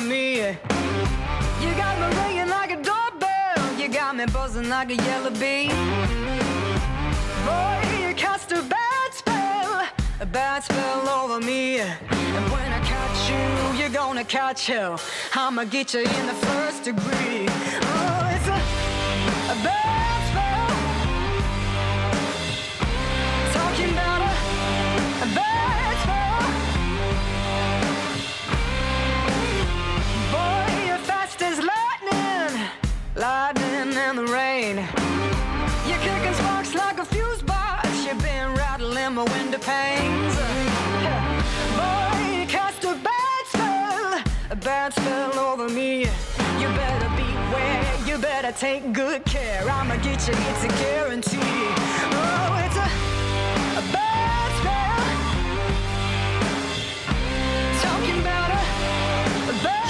Me. You got me ringing like a doorbell, you got me buzzing like a yellow bee. Boy, you cast a bad spell, a bad spell over me. And when I catch you, you're gonna catch hell. I'ma get you in the first degree. Oh, rain. You're kicking sparks like a fuse box. You've been rattling my window panes. Boy, you cast a bad spell, a bad spell over me. You better beware, you better take good care. I'ma get you, it's a guarantee.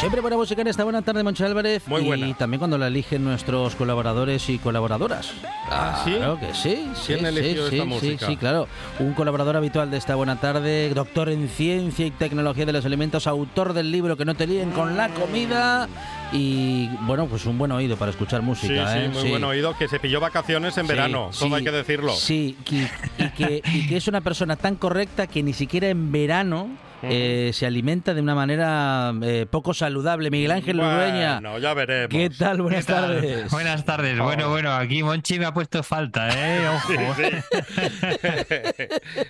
Siempre buena música en esta buena tarde, Moncho Álvarez. Muy y buena. también cuando la eligen nuestros colaboradores y colaboradoras. ¿Ah, sí? Claro que sí. sí, ¿Quién sí, elegido sí, esta sí, música? Sí, claro. Un colaborador habitual de esta buena tarde, doctor en ciencia y tecnología de los alimentos, autor del libro Que no te líen con la comida. Y bueno, pues un buen oído para escuchar Sí, música. sí, ¿eh? muy buen oído, que se pilló vacaciones en Sí, verano, sí, todo hay que decirlo. Sí, y, y que, y que es una persona tan correcta que ni siquiera en verano eh, se alimenta de una manera eh, poco saludable. Miguel Ángel. Bueno, ya veremos. ¿Qué tal? Buenas ¿Qué tal? tardes. Buenas tardes. Bueno, bueno, aquí Monchi me ha puesto falta, ¿eh? Ojo.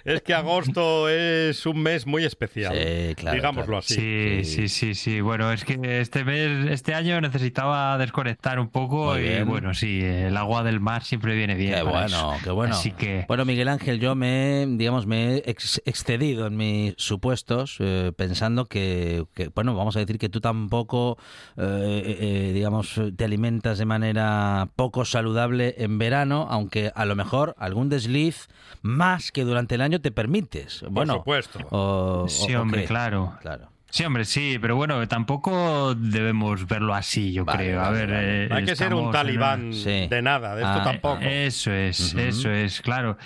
es que agosto es un mes muy especial. Sí, claro, Digámoslo claro. así. Sí, sí, sí, sí. Bueno, es que este mes, este año necesitaba desconectar un poco Muy y bien. bueno, sí, el agua del mar siempre viene bien. Qué bueno, eso. qué bueno. Así que Bueno, Miguel Ángel, yo me, he, digamos, me he ex- excedido en mis eh, pensando que, que, bueno, vamos a decir que tú tampoco, eh, eh, digamos, te alimentas de manera poco saludable en verano, aunque a lo mejor algún desliz más que durante el año te permites. Bueno, supuesto. o- o- sí, o hombre, claro. Claro. Sí, hombre, sí, pero bueno, tampoco debemos verlo así, yo Vale, creo. vale, a ver, vale. eh, No hay que ser un en talibán Sí. de nada, de esto Ah, tampoco. Eso es, eso es, claro.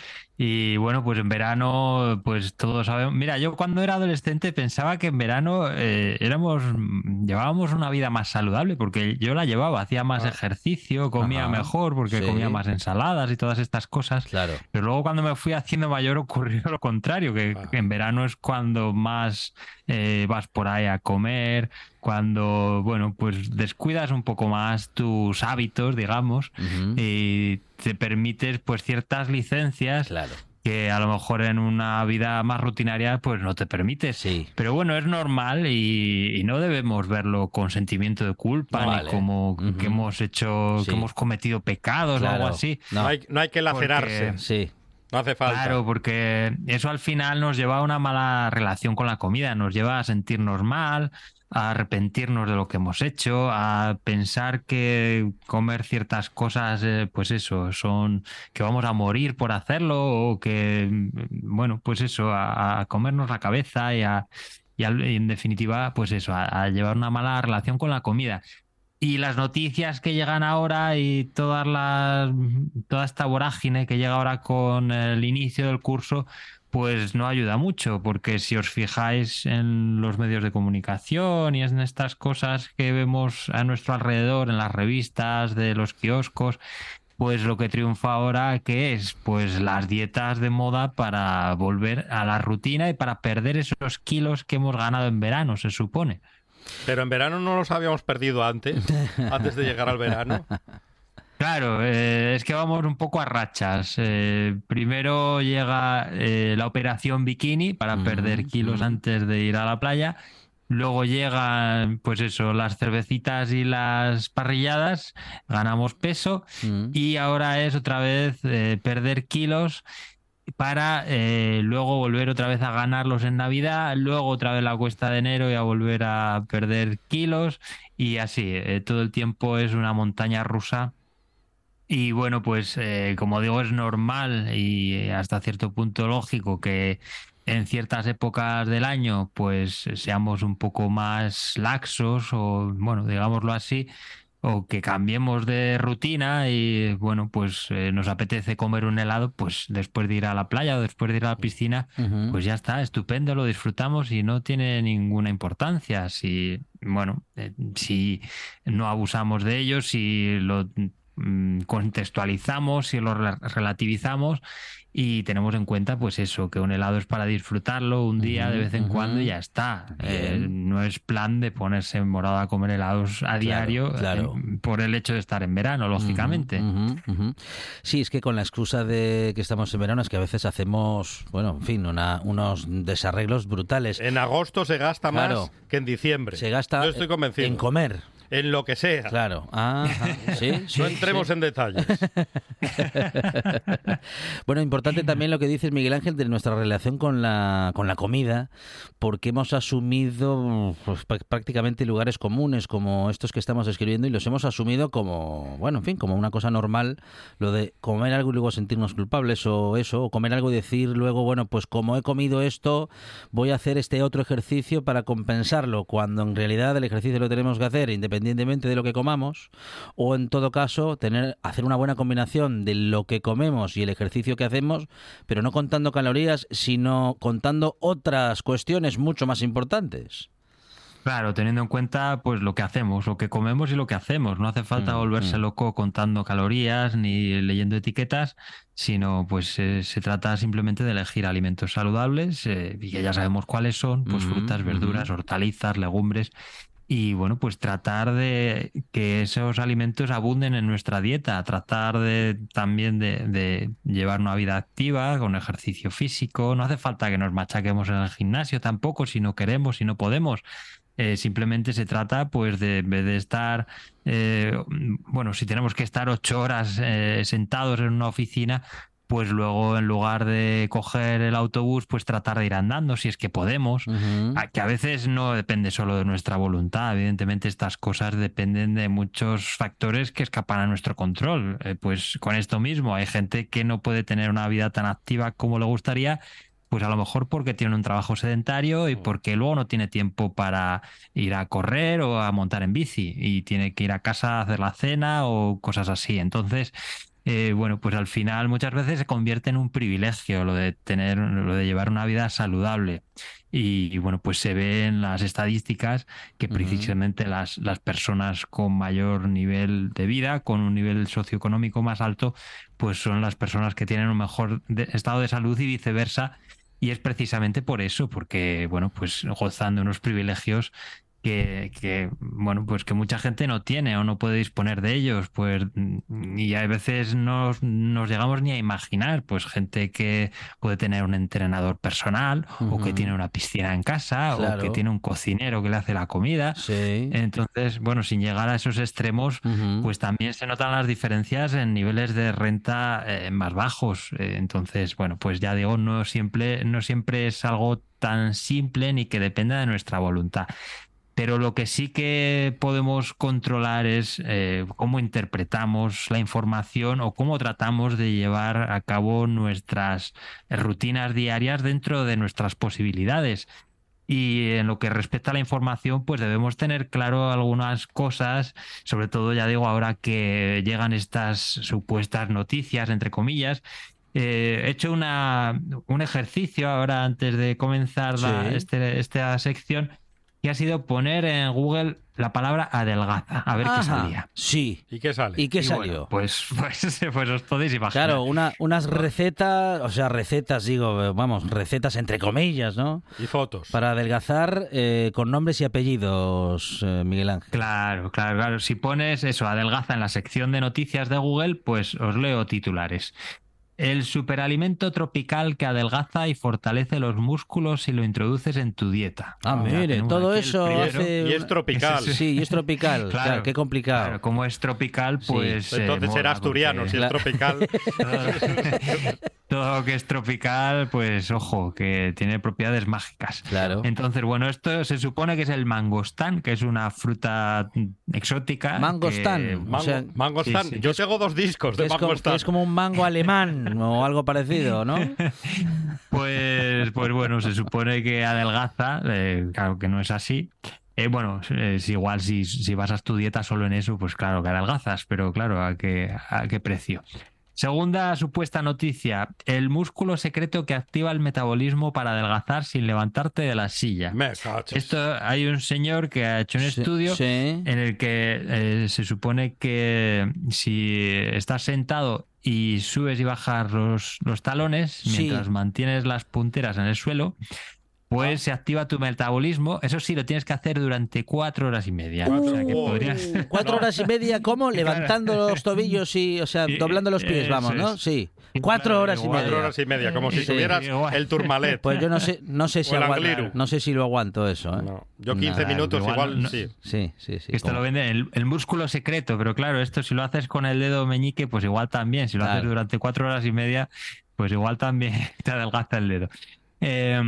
Y bueno, pues en verano, pues todos sabemos. Mira, yo cuando era adolescente pensaba que en verano eh, éramos, llevábamos una vida más saludable, porque yo la llevaba, hacía más Ah. ejercicio, comía Ajá. mejor, porque Sí. comía más ensaladas y todas estas cosas. Claro. Pero luego cuando me fui haciendo mayor ocurrió lo contrario, que Ah. que en verano es cuando más eh, vas por ahí a comer, cuando, bueno, pues descuidas un poco más tus hábitos, digamos, y te permites pues ciertas licencias Claro. que a lo mejor en una vida más rutinaria pues no te permites. Sí. Pero bueno, es normal y, y no debemos verlo con sentimiento de culpa ni como que hemos hecho, Sí. que hemos cometido pecados o algo así. No. No hay, no hay que lacerarse, Porque- Sí. no hace falta. Claro, porque eso al final nos lleva a una mala relación con la comida, nos lleva a sentirnos mal, a arrepentirnos de lo que hemos hecho, a pensar que comer ciertas cosas, eh, pues eso, son que vamos a morir por hacerlo o que, mm, bueno, pues eso, a, a comernos la cabeza y, a, y al- y en definitiva, pues eso, a, a llevar una mala relación con la comida. Y las noticias que llegan ahora y todas las, toda esta vorágine que llega ahora con el inicio del curso, pues no ayuda mucho, porque si os fijáis en los medios de comunicación y en estas cosas que vemos a nuestro alrededor, en las revistas, de los kioscos, pues lo que triunfa ahora, ¿qué es? Pues las dietas de moda para volver a la rutina y para perder esos kilos que hemos ganado en verano, se supone. Pero en verano no los habíamos perdido antes, antes de llegar al verano. Claro, eh, es que vamos un poco a rachas. Eh, primero llega eh, la operación bikini para perder kilos antes de ir a la playa. Luego llegan, pues eso, las cervecitas y las parrilladas, ganamos peso. Mm. Y ahora es otra vez eh, perder kilos para eh, luego volver otra vez a ganarlos en Navidad, luego otra vez la cuesta de enero y a volver a perder kilos y así, eh, todo el tiempo es una montaña rusa. Y bueno, pues eh, como digo, es normal y hasta cierto punto lógico que en ciertas épocas del año pues seamos un poco más laxos o bueno, digámoslo así, o que cambiemos de rutina y bueno, pues eh, nos apetece comer un helado, pues después de ir a la playa o después de ir a la piscina, pues ya está, estupendo, lo disfrutamos y no tiene ninguna importancia. Si, bueno, eh, si no abusamos de ello, si lo contextualizamos, si lo re- relativizamos y tenemos en cuenta, pues eso, que un helado es para disfrutarlo un día de vez en cuando y ya está. Eh, no es plan de ponerse morado a comer helados a diario claro. eh, por el hecho de estar en verano, lógicamente. Sí, es que con la excusa de que estamos en verano es que a veces hacemos, bueno, en fin, una- unos desarreglos brutales. En agosto se gasta más Claro. que en diciembre. Se gasta Yo estoy convencido. en comer, En lo que sea. claro. Ah, ah, sí, sí, no entremos sí. en detalles. Bueno, importante también lo que dices, Miguel Ángel, de nuestra relación con la, con la comida, porque hemos asumido pues, prá- prácticamente lugares comunes como estos que estamos describiendo y los hemos asumido como, bueno, en fin, como una cosa normal, lo de comer algo y luego sentirnos culpables o eso, o comer algo y decir luego, bueno, pues como he comido esto, voy a hacer este otro ejercicio para compensarlo, cuando en realidad el ejercicio lo tenemos que hacer independientemente de lo que comamos, o en todo caso tener hacer una buena combinación de lo que comemos y el ejercicio que hacemos, pero no contando calorías, sino contando otras cuestiones mucho más importantes. Claro, teniendo en cuenta pues lo que hacemos, lo que comemos y lo que hacemos. No hace falta Mm, volverse mm. loco contando calorías ni leyendo etiquetas, sino pues eh, se trata simplemente de elegir alimentos saludables eh, y que ya sabemos cuáles son, pues Ujú, frutas, verduras, hortalizas, legumbres. Y bueno, pues tratar de que esos alimentos abunden en nuestra dieta, tratar de también de, llevar una vida activa, con ejercicio físico. No hace falta que nos machaquemos en el gimnasio tampoco, si no queremos, si no podemos. Eh, simplemente se trata, pues, de de estar, eh, bueno, si tenemos que estar ocho horas eh, sentados en una oficina, pues luego en lugar de coger el autobús, pues tratar de ir andando, si es que podemos. Ujú. A- Que a veces no depende solo de nuestra voluntad. Evidentemente, estas cosas dependen de muchos factores que escapan a nuestro control. Eh, pues con esto mismo, hay gente que no puede tener una vida tan activa como le gustaría. Pues a lo mejor porque tiene un trabajo sedentario y porque luego no tiene tiempo para ir a correr o a montar en bici y tiene que ir a casa a hacer la cena o cosas así. Entonces, eh, bueno, pues al final muchas veces se convierte en un privilegio lo de tener, lo de llevar una vida saludable. Y, y, bueno, pues se ve en las estadísticas que precisamente las, las personas con mayor nivel de vida, con un nivel socioeconómico más alto, pues son las personas que tienen un mejor de- estado de salud y viceversa. Y es precisamente por eso, porque, bueno, pues gozan de unos privilegios que, que, bueno, pues que mucha gente no tiene o no puede disponer de ellos, pues, mm, y a veces no nos llegamos ni a imaginar, pues gente que puede tener un entrenador personal o que tiene una piscina en casa o que tiene un cocinero que le hace la comida. Sí. Entonces, bueno, sin llegar a esos extremos, pues también se notan las diferencias en niveles de renta eh, más bajos. Eh, entonces, bueno, pues ya digo, no siempre, no siempre es algo tan simple ni que dependa de nuestra voluntad. Pero lo que sí que podemos controlar es eh, cómo interpretamos la información o cómo tratamos de llevar a cabo nuestras rutinas diarias dentro de nuestras posibilidades. Y en lo que respecta a la información, pues debemos tener claro algunas cosas, sobre todo ya digo ahora que llegan estas supuestas noticias, entre comillas. Eh, he hecho una, un ejercicio ahora antes de comenzar la- Sí. este- esta sección que ha sido poner en Google la palabra adelgaza, a ver qué salía. Sí. ¿Y qué sale? ¿Y qué Y bueno, salió? pues, pues, pues os podéis imaginar. Claro, una, unas recetas, o sea, recetas, digo, vamos, recetas entre comillas, ¿no? Y fotos. Para adelgazar eh, con nombres y apellidos, eh, Miguel Ángel. Claro, claro, claro. Si pones eso, adelgaza en la sección de noticias de Google, pues os leo titulares. El superalimento tropical que adelgaza y fortalece los músculos si lo introduces en tu dieta. Ah, O mire, todo eso hace... Y es tropical. Sí, Sí, y es tropical, claro, Claro, qué complicado. Claro, como es tropical, pues. eh, Entonces mola, era asturiano, porque- si es tropical. todo lo que es tropical, pues ojo, que tiene propiedades mágicas. Claro. Entonces, bueno, esto se supone que es el mangostán, que es una fruta exótica. Mangostán. que- O Mango, sea, Mangostán. sí, sí. Yo tengo dos discos de es, Mangostán. es como un mango alemán o algo parecido, ¿no? Pues, pues bueno, se supone que adelgaza, eh, claro que no es así. Eh, bueno, es igual si, si basas tu dieta solo en eso, pues claro que adelgazas, pero claro, ¿a qué, a qué precio? Segunda supuesta noticia, el músculo secreto que activa el metabolismo para adelgazar sin levantarte de la silla. Esto hay un señor que ha hecho un Sí, estudio sí. en el que eh, se supone que si estás sentado y subes y bajas los, los talones Sí. mientras mantienes las punteras en el suelo, pues se activa tu metabolismo. Eso sí, lo tienes que hacer durante cuatro horas y media. O sea que podrías... Cuatro horas y media, ¿cómo? Levantando los tobillos y, o sea, doblando los pies, vamos, ¿no? Sí. Cuatro horas y media. Cuatro horas y media, como si Sí. tuvieras el turmalet. Pues yo no sé, no sé si aguanto, no sé si lo aguanto eso, ¿eh? No, yo 15 Nada, minutos igual igual, no- sí. Sí, sí, sí. Esto lo vende el, el músculo secreto, pero claro, esto si lo haces con el dedo meñique, pues igual también. Si lo haces durante cuatro horas y media, pues igual también te adelgaza el dedo. Eh,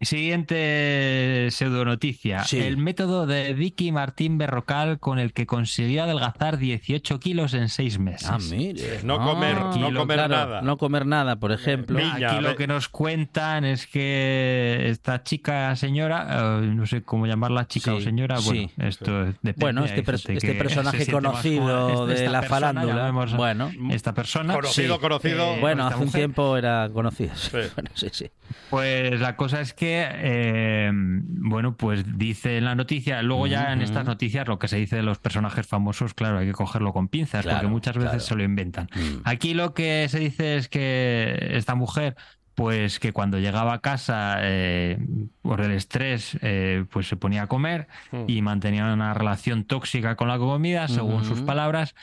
siguiente pseudonoticia. Sí. El método de Vicky Martín Berrocal con el que consiguió adelgazar 18 kilos en seis meses. Ah, mire. No comer, Ah, no comer claro, nada. No comer nada, por ejemplo. Piña, Aquí ve- lo que nos cuentan es que esta chica, señora, eh, no sé cómo llamarla, chica Sí, o señora, bueno, sí. esto depende. Bueno, este este que personaje conocido cómoda. de la persona, farándula, bueno. esta persona. Conocido, Sí. conocido. Eh, Bueno, hace un tiempo era conocido. Sí. Sí. Bueno, sí, sí. Pues la cosa es que, eh, bueno, pues dice en la noticia, luego ya en estas noticias lo que se dice de los personajes famosos, claro, hay que cogerlo con pinzas, Claro, porque muchas veces claro. se lo inventan. Mm. Aquí lo que se dice es que esta mujer, pues que cuando llegaba a casa eh, por el estrés, eh, pues se ponía a comer Mm. y mantenía una relación tóxica con la comida, según sus palabras.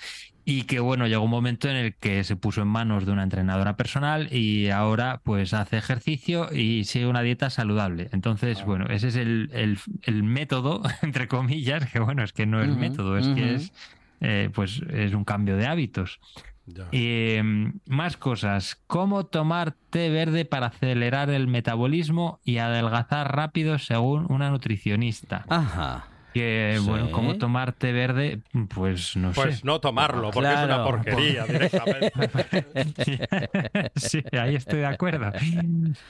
Y que bueno, llegó un momento en el que se puso en manos de una entrenadora personal y ahora pues hace ejercicio y sigue una dieta saludable. Entonces, bueno, ese es el, el- el método, entre comillas, que bueno, es que no es método, es que es eh, pues es un cambio de hábitos. Eh, más cosas. ¿Cómo tomar té verde para acelerar el metabolismo y adelgazar rápido según una nutricionista? Ajá. Que, Sí. bueno, ¿cómo tomar té verde? Pues no Pues sé. no tomarlo, porque es una porquería directamente. sí, ahí estoy de acuerdo.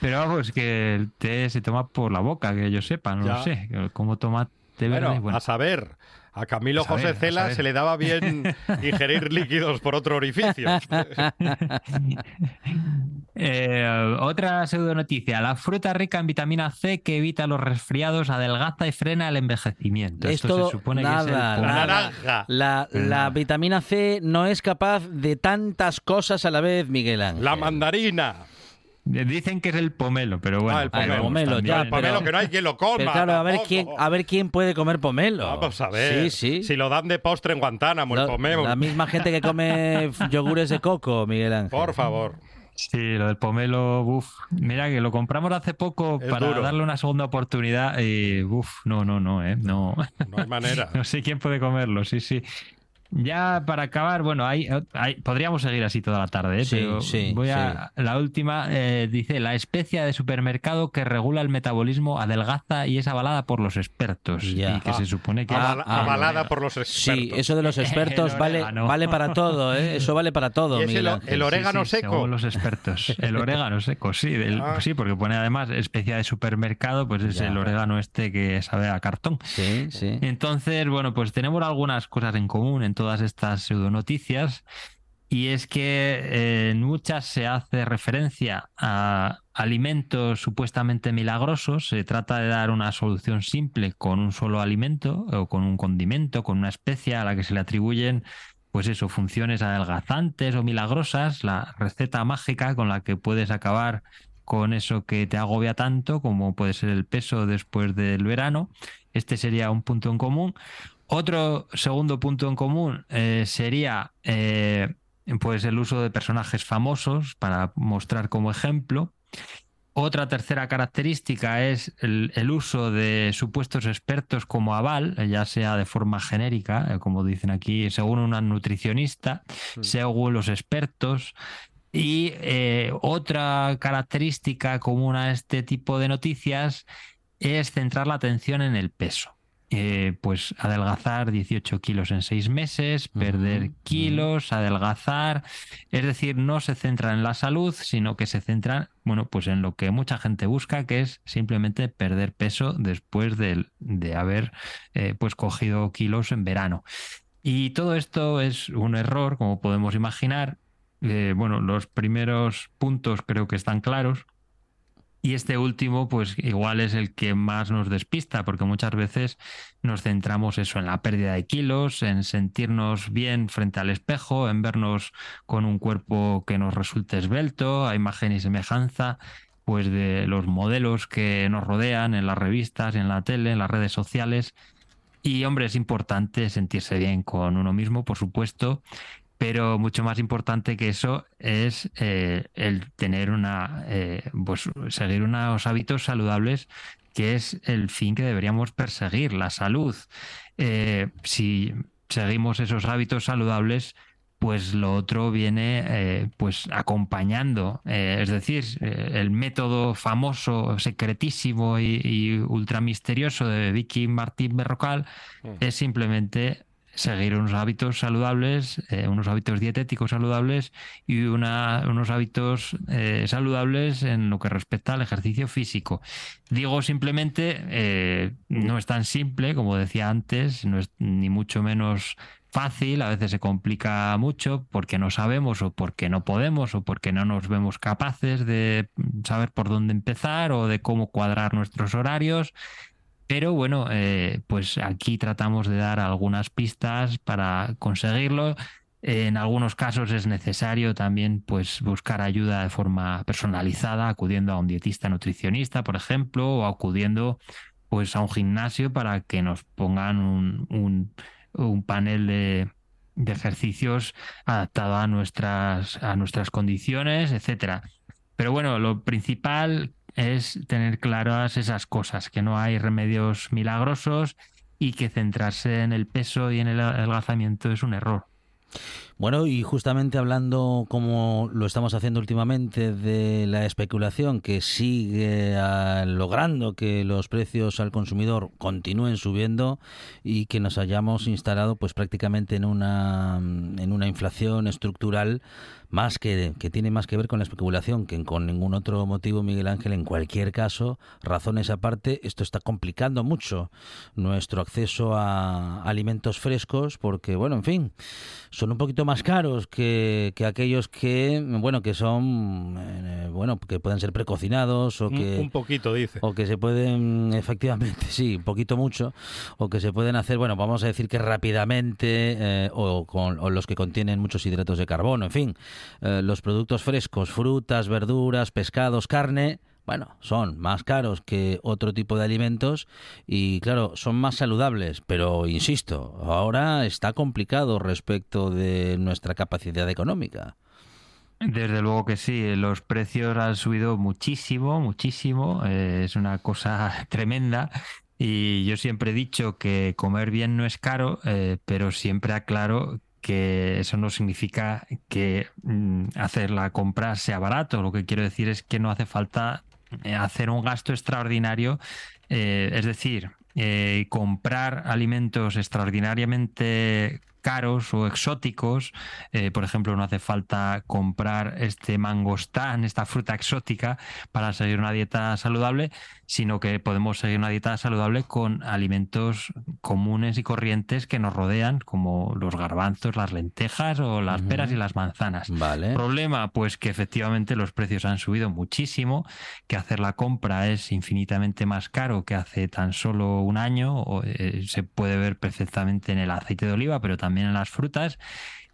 Pero vamos, que el té se toma por la boca, que yo sepa, no Ya. lo sé. ¿Cómo toma té verde? Bueno, Bueno, a saber, a Camilo A saber, José Cela se le daba bien ingerir líquidos por otro orificio. Eh, otra pseudo noticia. La fruta rica en vitamina C que evita los resfriados, adelgaza y frena el envejecimiento. Esto Esto, se supone que nada, es el pomelo. nada. naranja. La, vitamina C no es capaz de tantas cosas a la vez, Miguel Ángel. La mandarina. Dicen que es el pomelo, pero bueno. Ah, el pomelo. pomelo, también- ya, el pomelo pero- que no hay quien lo coma. Pero claro, a ver quién, a ver quién puede comer pomelo. Vamos a ver. Sí, sí. Si lo dan de postre en Guantánamo, el pomelo. la misma gente que come yogures de coco, Miguel Ángel. Por favor. Sí, lo del pomelo, uff. Mira que lo compramos hace poco Es para duro. darle una segunda oportunidad y uff, no, no, no, eh, no. No hay manera. No sé quién puede comerlo, sí, sí. Ya para acabar, bueno, hay, hay- podríamos seguir así toda la tarde, ¿eh? Sí, pero sí, voy a la última eh, dice la especia de supermercado que regula el metabolismo adelgaza y es avalada por los expertos Ya. y que se supone que Avala- ah, avalada por los expertos. Sí, eso de los expertos El vale, orégano. vale para todo, ¿eh? Eso vale para todo, Y es Miguel el- orégano Sí, sí, seco. según los expertos. El orégano seco, sí. Ah. Sí, porque pone además especia de supermercado, pues es Ya. el orégano este que sabe a cartón. Sí, sí. Entonces, bueno, pues tenemos algunas cosas en común todas estas pseudonoticias. Y es que eh, en muchas se hace referencia a alimentos supuestamente milagrosos. Se trata de dar una solución simple con un solo alimento o con un condimento, con una especia a la que se le atribuyen, pues eso, funciones adelgazantes o milagrosas, la receta mágica con la que puedes acabar con eso que te agobia tanto, como puede ser el peso después del verano. Este sería un punto en común. Otro segundo punto en común eh, sería eh, pues el uso de personajes famosos para mostrar como ejemplo. Otra tercera característica es el, el uso de supuestos expertos como aval, ya sea de forma genérica, eh, como dicen aquí, según una nutricionista, según los expertos. Y eh, otra característica común a este tipo de noticias es centrar la atención en el peso. Eh, pues adelgazar 18 kilos en seis meses, perder kilos, adelgazar. Es decir, no se centra en la salud, sino que se centra, bueno, pues en lo que mucha gente busca, que es simplemente perder peso después de, de haber eh, pues cogido kilos en verano. Y todo esto es un error, como podemos imaginar. Eh, bueno, los primeros puntos creo que están claros. Y este último, pues igual es el que más nos despista, porque muchas veces nos centramos eso en la pérdida de kilos, en sentirnos bien frente al espejo, en vernos con un cuerpo que nos resulte esbelto, a imagen y semejanza, pues de los modelos que nos rodean en las revistas, en la tele, en las redes sociales. Y hombre, es importante sentirse bien con uno mismo, por supuesto, pero mucho más importante que eso es eh, el tener una, eh, pues seguir unos hábitos saludables, que es el fin que deberíamos perseguir, la salud. Eh, si seguimos esos hábitos saludables, pues lo otro viene pues acompañando. es decir, el método famoso, secretísimo y, y ultra misterioso de Vicky Martín Berrocal mm. es simplemente seguir unos hábitos saludables, eh, unos hábitos dietéticos saludables y unos hábitos eh, saludables en lo que respecta al ejercicio físico. Digo simplemente, eh, no es tan simple, como decía antes, no es ni mucho menos fácil, a veces se complica mucho porque no sabemos o porque no podemos o porque no nos vemos capaces de saber por dónde empezar o de cómo cuadrar nuestros horarios pero bueno, eh, pues aquí tratamos de dar algunas pistas para conseguirlo. En algunos casos es necesario también pues, buscar ayuda de forma personalizada, acudiendo a un dietista nutricionista, por ejemplo, o acudiendo pues, a un gimnasio para que nos pongan un, un, panel de, de, ejercicios adaptado a nuestras, a nuestras condiciones, etcétera. Pero bueno, lo principal es tener claras esas cosas, que no hay remedios milagrosos y que centrarse en el peso y en el adelgazamiento es un error. Bueno, y justamente hablando como lo estamos haciendo últimamente de la especulación que sigue logrando que los precios al consumidor continúen subiendo y que nos hayamos instalado pues prácticamente en una en una inflación estructural más que, que tiene más que ver con la especulación que con ningún otro motivo, Miguel Ángel. En cualquier caso, razones aparte, esto está complicando mucho nuestro acceso a alimentos frescos porque, bueno, en fin, son un poquito más caros que, que aquellos que, bueno, que son, eh, bueno, que pueden ser precocinados o que... Un, poquito, dice. O que se pueden, efectivamente, sí, un poquito mucho, o que se pueden hacer, bueno, vamos a decir que rápidamente, eh, o, con, o los que contienen muchos hidratos de carbono, en fin, eh, los productos frescos, frutas, verduras, pescados, carne, bueno, son más caros que otro tipo de alimentos y claro, son más saludables, pero insisto, ahora está complicado respecto de nuestra capacidad económica. Desde luego que sí, los precios han subido muchísimo, muchísimo, eh, es una cosa tremenda y yo siempre he dicho que comer bien no es caro, eh, pero siempre aclaro que eso no significa que mm, hacer la compra sea barato. Lo que quiero decir es que no hace falta eh, hacer un gasto extraordinario. Eh, es decir, eh, comprar alimentos extraordinariamente caros o exóticos. por ejemplo, no hace falta comprar este mangostán, esta fruta exótica, para seguir una dieta saludable, sino que podemos seguir una dieta saludable con alimentos comunes y corrientes que nos rodean, como los garbanzos, las lentejas o las peras y las manzanas. Vale. Problema, pues que efectivamente los precios han subido muchísimo, que hacer la compra es infinitamente más caro que hace tan solo un año, o, eh, se puede ver perfectamente en el aceite de oliva, pero también en las frutas.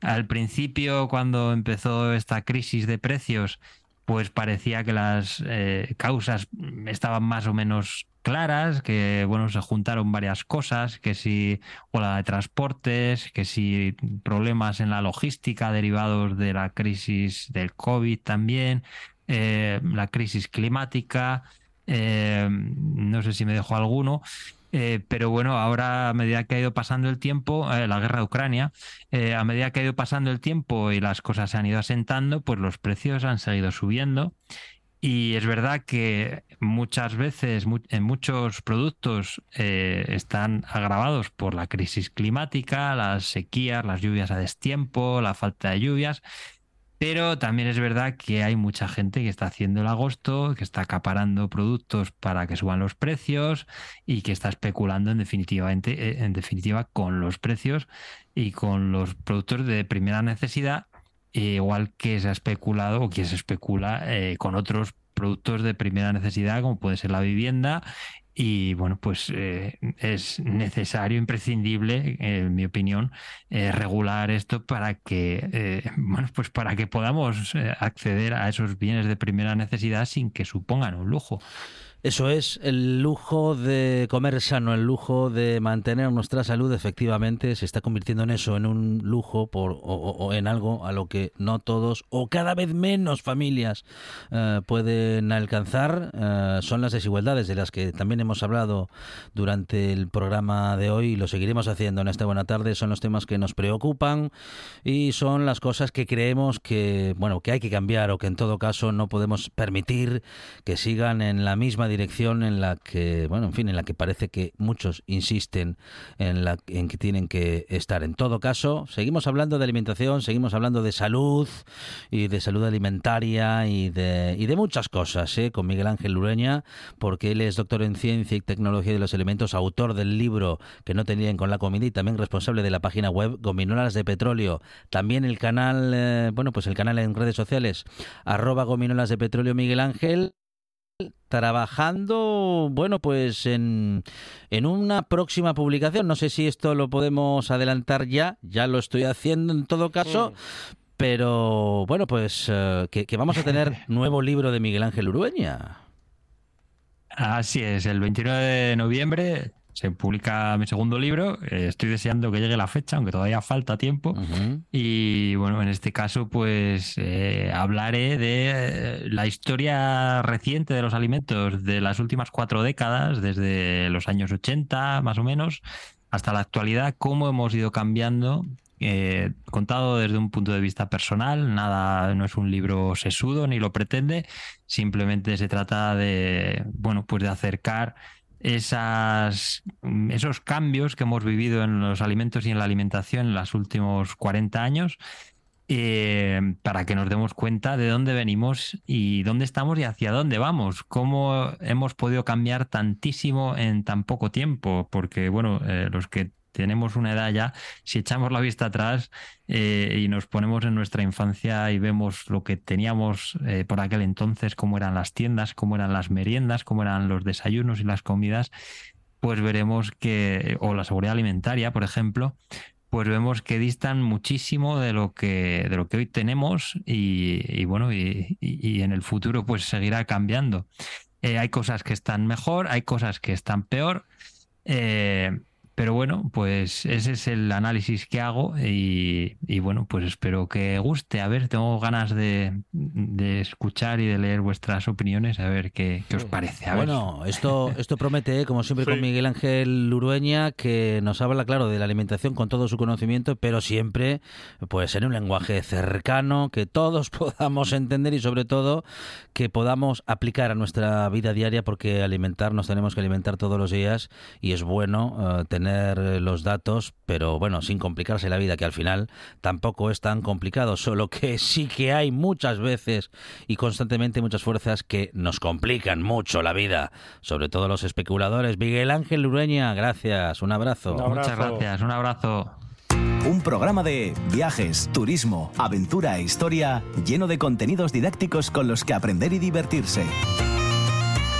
Al principio, cuando empezó esta crisis de precios, pues parecía que las eh, causas estaban más o menos claras, que bueno, se juntaron varias cosas, que si ola de transportes, que si problemas en la logística derivados de la crisis del COVID también, eh, la crisis climática, eh, no sé si me dejo alguno. Eh, pero bueno, ahora a medida que ha ido pasando el tiempo, eh, la guerra de Ucrania, eh, a medida que ha ido pasando el tiempo y las cosas se han ido asentando, pues los precios han seguido subiendo. Y es verdad que muchas veces en muchos productos están agravados por la crisis climática, las sequías, las lluvias a destiempo, la falta de lluvias. Pero también es verdad que hay mucha gente que está haciendo el agosto, que está acaparando productos para que suban los precios y que está especulando en, eh, en definitiva con los precios y con los productos de primera necesidad, igual que se ha especulado o que se especula eh, con otros productos de primera necesidad, como puede ser la vivienda y bueno, pues eh, es necesario, imprescindible, en mi opinión, eh, regular esto para que, eh, bueno, pues para que podamos acceder a esos bienes de primera necesidad sin que supongan un lujo. Eso es, el lujo de comer sano, el lujo de mantener nuestra salud, efectivamente, se está convirtiendo en eso, en un lujo por, o, en algo a lo que no todos o cada vez menos familias eh, pueden alcanzar. Eh, son las desigualdades de las que también hemos hablado durante el programa de hoy y lo seguiremos haciendo en esta buena tarde. Son los temas que nos preocupan y son las cosas que creemos que, bueno, que hay que cambiar o que en todo caso no podemos permitir que sigan en la misma dirección en la que, bueno, en fin, en la que parece que muchos insisten en, la, en que tienen que estar. En todo caso, seguimos hablando de alimentación, seguimos hablando de salud y de salud alimentaria y de, y de muchas cosas, ¿eh? con Miguel Ángel Lureña, porque él es doctor en ciencia y tecnología de los alimentos, autor del libro que no tenían con la comida y también responsable de la página web Gominolas de Petróleo. También el canal, eh, bueno, pues el canal en redes sociales, arroba Gominolas de Petróleo Miguel Ángel trabajando, bueno, pues en, en, una próxima publicación. No sé si esto lo podemos adelantar ya, ya lo estoy haciendo en todo caso. Pero bueno, pues eh, que, vamos a tener nuevo libro de Miguel Ángel Urueña. Así es, el 29 de noviembre se publica mi segundo libro. Eh, estoy deseando que llegue la fecha, aunque todavía falta tiempo. Y bueno, en este caso, pues eh, hablaré de eh, la historia reciente de los alimentos de las últimas cuatro décadas, desde los años 80 más o menos, hasta la actualidad, cómo hemos ido cambiando. contado desde un punto de vista personal, nada, no es un libro sesudo ni lo pretende, simplemente se trata de, bueno, pues de acercar esas, esos cambios que hemos vivido en los alimentos y en la alimentación en los últimos 40 años eh, para que nos demos cuenta de dónde venimos y dónde estamos y hacia dónde vamos, cómo hemos podido cambiar tantísimo en tan poco tiempo, porque bueno, eh, los que tenemos una edad ya, si echamos la vista atrás eh, y nos ponemos en nuestra infancia y vemos lo que teníamos eh, por aquel entonces, cómo eran las tiendas, cómo eran las meriendas, cómo eran los desayunos y las comidas, pues veremos que, o la seguridad alimentaria, por ejemplo, pues vemos que distan muchísimo de lo que, de lo que hoy tenemos y, bueno, y, en el futuro pues seguirá cambiando. Eh, hay cosas que están mejor, hay cosas que están peor. Pero bueno, pues ese es el análisis que hago y, bueno, pues espero que guste. A ver, tengo ganas de, escuchar y de leer vuestras opiniones, a ver qué, os parece. bueno, esto, esto promete, ¿eh? como siempre con Miguel Ángel Urueña, que nos habla, claro, de la alimentación con todo su conocimiento, pero siempre pues en un lenguaje cercano, que todos podamos entender y sobre todo que podamos aplicar a nuestra vida diaria, porque alimentarnos tenemos que alimentar todos los días y es bueno eh, tener tener eh, los datos, pero bueno, sin complicarse la vida, que al final tampoco es tan complicado, solo que sí que hay muchas veces y constantemente muchas fuerzas que nos complican mucho la vida, sobre todo los especuladores. Miguel Ángel Ureña, gracias, un abrazo. Muchas gracias, un abrazo. Un programa de viajes, turismo, aventura e historia lleno de contenidos didácticos con los que aprender y divertirse.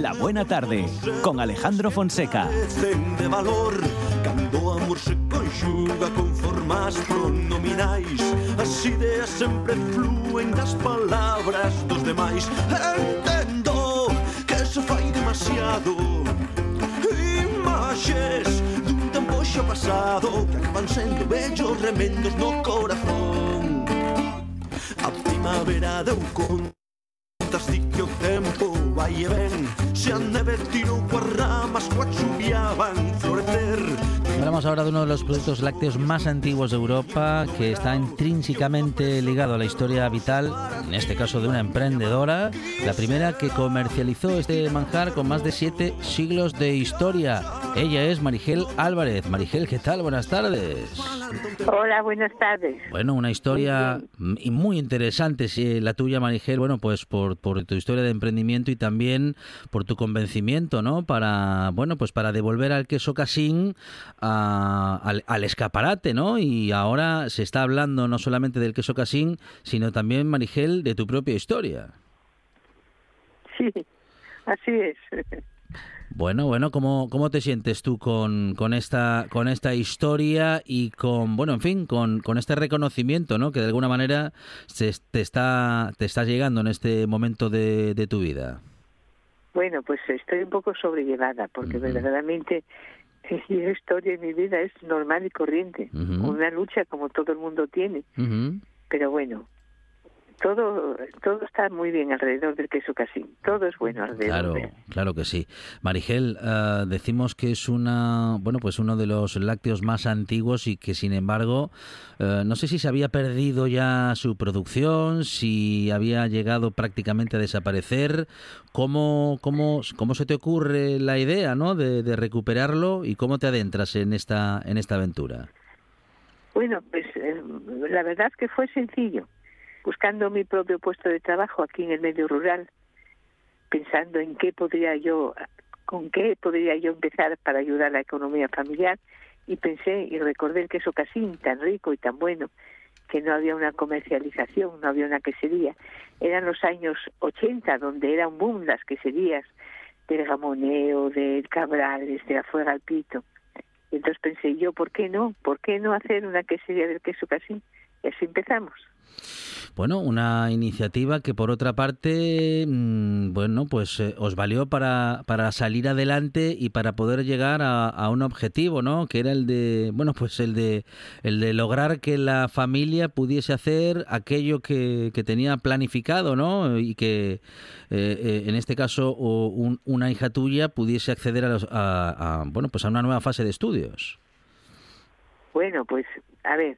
La Buena Tarde, con Alejandro Fonseca. de valor, cando amor se conxuga con formas pronominais As ideas sempre fluen das palabras dos demais Entendo que se fai demasiado. Imaxes dun tempo xa pasado Que acaban sendo bellos remendos no corazón. A primavera deu contas di que o tempo y ven, se han de vestir o guardamas o Hablamos ahora de uno de los productos lácteos más antiguos de Europa que está intrínsecamente ligado a la historia vital, en este caso de una emprendedora, la primera que comercializó este manjar con más de siete siglos de historia. Ella es Marigel Álvarez. Marigel, ¿qué tal? Buenas tardes. Hola, buenas tardes. Bueno, una historia y muy interesante, sí, la tuya, Marigel, bueno, pues por, por tu historia de emprendimiento y también por tu convencimiento, ¿no? Para, bueno, pues para devolver al queso casín a- al, al escaparate, ¿no? Y ahora se está hablando no solamente del queso casín, sino también, Marigel, de tu propia historia. Sí, así es. Bueno, bueno, ¿cómo, cómo te sientes tú con, con esta con esta historia y con, bueno, en fin, con, con este reconocimiento, ¿no? Que de alguna manera se, te está te está llegando en este momento de, de tu vida. Bueno, pues estoy un poco sobrellevada porque verdaderamente la historia de mi vida es normal y corriente, una lucha como todo el mundo tiene, Ujú. pero bueno, todo todo está muy bien alrededor del queso casín, todo es bueno alrededor Claro, de claro que sí. Marigel, eh, decimos que es una, bueno, pues uno de los lácteos más antiguos y que sin embargo, eh, no sé si se había perdido ya su producción, si había llegado prácticamente a desaparecer. ¿Cómo, cómo, cómo se te ocurre la idea, ¿no? de, de recuperarlo y cómo te adentras en esta, en esta aventura? Bueno, pues eh, la verdad que fue sencillo, buscando mi propio puesto de trabajo aquí en el medio rural, pensando en qué podría yo, con qué podría yo empezar para ayudar a la economía familiar, y pensé y recordé el queso casín tan rico y tan bueno que no había una comercialización, no había una quesería. Eran los años 80 donde era un boom las queserías del gamoneo, del cabrales, de la fuega al pito. Entonces pensé yo, ¿por qué no? ¿Por qué no hacer una quesería del queso casín? Y así empezamos. Bueno, una iniciativa que por otra parte, mm, bueno, pues eh, os valió para, para salir adelante y para poder llegar a, a un objetivo, ¿no? Que era el de, bueno, pues el de, el de lograr que la familia pudiese hacer aquello que, que tenía planificado, ¿no? Y que, eh, eh, en este caso, o un- una hija tuya pudiese acceder a, los- a- a, bueno, pues a una nueva fase de estudios. Bueno, pues a ver,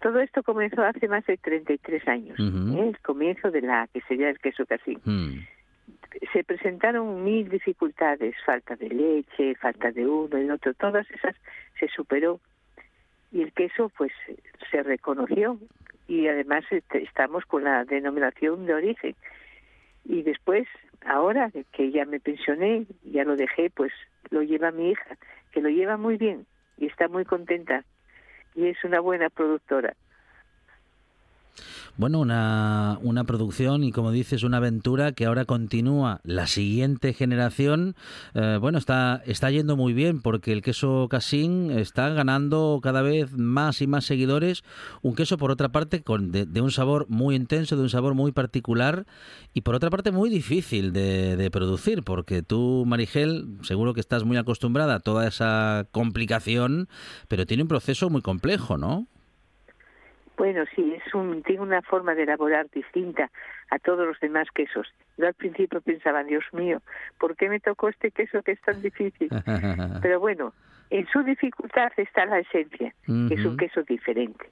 todo esto comenzó hace más de 33 años, Ujú. ¿eh? el comienzo de la quesería del queso casín. Mm, se presentaron mil dificultades, falta de leche, falta de uno y otro, todas esas se superó y el queso pues se reconoció y además estamos con la denominación de origen. Y después, ahora que ya me pensioné, ya lo dejé, pues lo lleva mi hija, que lo lleva muy bien y está muy contenta y es una buena productora. Bueno, una, una producción y como dices, una aventura que ahora continúa. La siguiente generación, eh, bueno, está, está yendo muy bien porque el queso casín está ganando cada vez más y más seguidores. Un queso, por otra parte, con, de, de un sabor muy intenso, de un sabor muy particular y por otra parte muy difícil de, de producir porque tú, Marigel, seguro que estás muy acostumbrada a toda esa complicación, pero tiene un proceso muy complejo, ¿no? Bueno, sí, es un, tiene una forma de elaborar distinta a todos los demás quesos. Yo al principio pensaba, Dios mío, ¿por qué me tocó este queso que es tan difícil? Pero bueno, en su dificultad está la esencia. Es un queso diferente,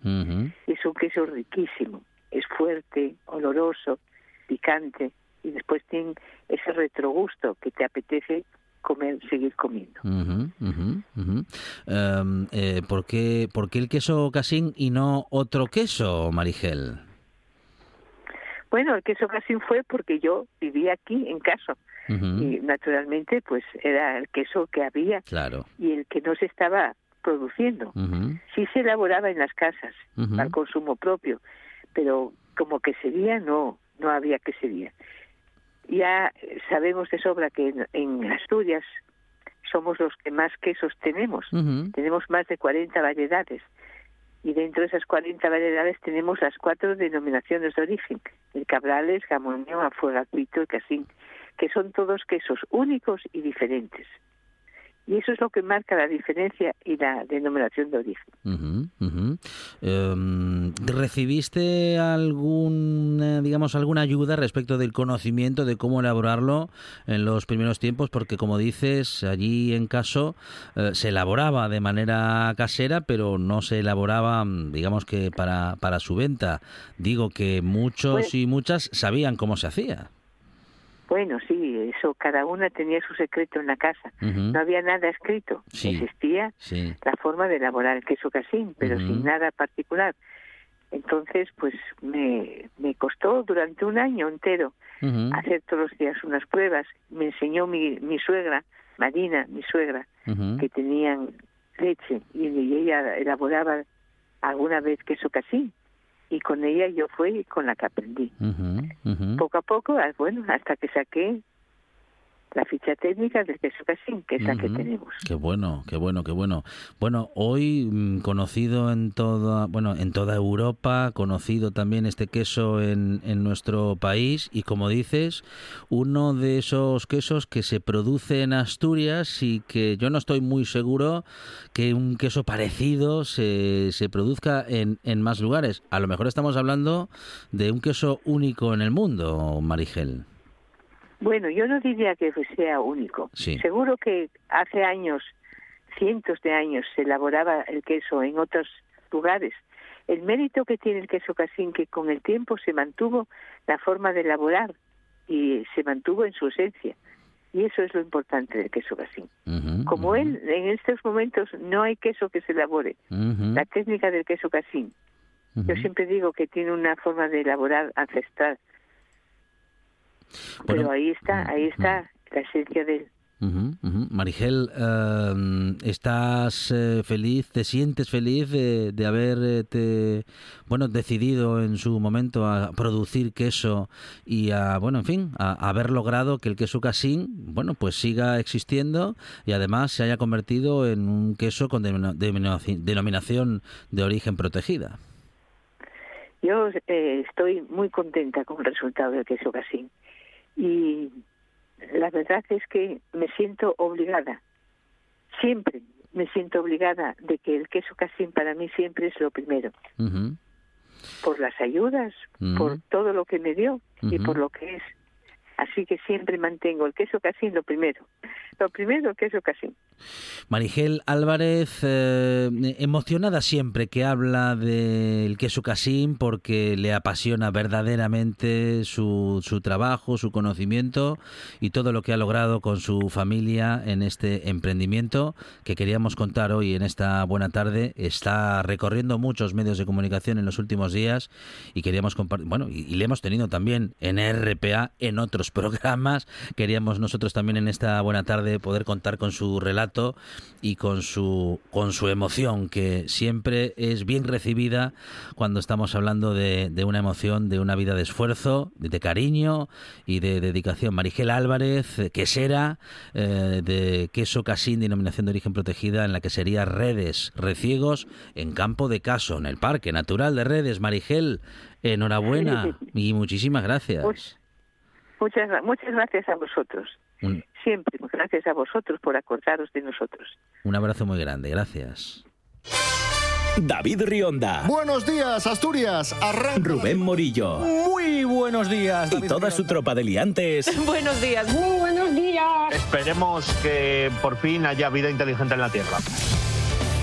es un queso riquísimo, es fuerte, oloroso, picante y después tiene ese retrogusto que te apetece comer, seguir comiendo. Ujú, ujú. Em, eh, ¿por, qué, por qué el queso casín y no otro queso, Marigel? Bueno, el queso casín fue porque yo vivía aquí en casa y naturalmente pues era el queso que había Claro. y el que no se estaba produciendo. Sí se elaboraba en las casas al consumo propio, pero como quesería no, no había quesería. Ya sabemos de sobra que en, en Asturias somos los que más quesos tenemos. Tenemos más de 40 variedades. Y dentro de esas 40 variedades tenemos las cuatro denominaciones de origen, el cabrales, jamoneo, afuegacuito y casín, que son todos quesos únicos y diferentes. Y eso es lo que marca la diferencia y la denominación de origen. Em, ¿Recibiste algún, eh, digamos, alguna ayuda respecto del conocimiento de cómo elaborarlo en los primeros tiempos? Porque, como dices, allí en caso eh, se elaboraba de manera casera, pero no se elaboraba, digamos que para, para su venta. Digo que muchos Pues- y muchas sabían cómo se hacía. Bueno, sí, eso, cada una tenía su secreto en la casa. No había nada escrito. Sí. Existía Sí. la forma de elaborar el queso casín, pero sin nada particular. Entonces, pues me, me costó durante un año entero hacer todos los días unas pruebas. Me enseñó mi, mi suegra, Marina, mi suegra, que tenían leche y, y ella elaboraba alguna vez queso casín. Y con ella yo fui con la que aprendí. Poco a poco, ah, bueno, hasta que saqué la ficha técnica del queso casín, que es la que tenemos. Qué bueno, qué bueno, qué bueno. Bueno, hoy mm, conocido en toda, bueno, en toda Europa, conocido también este queso en, en nuestro país y como dices, uno de esos quesos que se produce en Asturias y que yo no estoy muy seguro que un queso parecido se, se produzca en, en más lugares. A lo mejor estamos hablando de un queso único en el mundo, Marigel. Bueno, yo no diría que sea único. Sí. Seguro que hace años, cientos de años, se elaboraba el queso en otros lugares. El mérito que tiene el queso casín, que con el tiempo se mantuvo la forma de elaborar y se mantuvo en su esencia. Y eso es lo importante del queso casín. Como él, en estos momentos no hay queso que se elabore. La técnica del queso casín. Yo siempre digo que tiene una forma de elaborar ancestral. Bueno, Pero ahí está, ahí está la esencia de él. Marigel, eh, ¿estás eh, feliz, te sientes feliz de, de haber eh, te, bueno, decidido en su momento a producir queso y a, bueno, en fin, a, a haber logrado que el queso casín, bueno, pues siga existiendo y además se haya convertido en un queso con denomina- denomina- denominación de origen protegida? Yo eh, estoy muy contenta con el resultado del queso casín y la verdad es que me siento obligada, siempre me siento obligada de que el queso casín para mí siempre es lo primero, por las ayudas, por todo lo que me dio y por lo que es. Así que siempre mantengo el queso casín lo primero. Lo primero el queso casín. Marigel Álvarez, eh, emocionada siempre que habla del queso casín porque le apasiona verdaderamente su, su trabajo, su conocimiento y todo lo que ha logrado con su familia en este emprendimiento que queríamos contar hoy en esta buena tarde. Está recorriendo muchos medios de comunicación en los últimos días y queríamos compartir, bueno, y, y le hemos tenido también en RPA, en otros programas. Queríamos nosotros también en esta buena tarde poder contar con su relato y con su con su emoción que siempre es bien recibida cuando estamos hablando de, de una emoción de una vida de esfuerzo de cariño y de dedicación. Marigel Álvarez eh, quesera eh, de queso casín denominación de origen protegida en la que sería Redes Reciegos en Campo de Caso en el Parque Natural de Redes. Marigel enhorabuena y muchísimas gracias. Pues- Muchas, muchas gracias a vosotros. un, Siempre gracias a vosotros por acordaros de nosotros. un abrazo muy grande gracias David Rionda, Buenos días, Asturias. Arranca. Rubén Morillo Muy buenos días. y toda su tropa de liantes Buenos días. Esperemos que por fin haya vida inteligente en la Tierra.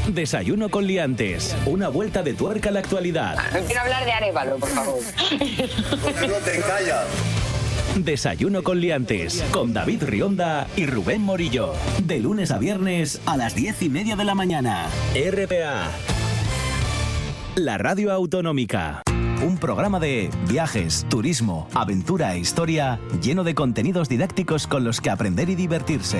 Desayuno con liantes. Una vuelta de tuerca a la actualidad. Quiero hablar de Arevalo, por favor. Desayuno con liantes. Con David Rionda y Rubén Morillo. De lunes a viernes a las diez y media de la mañana. RPA. La radio autonómica. Un programa de viajes, turismo, aventura e historia lleno de contenidos didácticos con los que aprender y divertirse.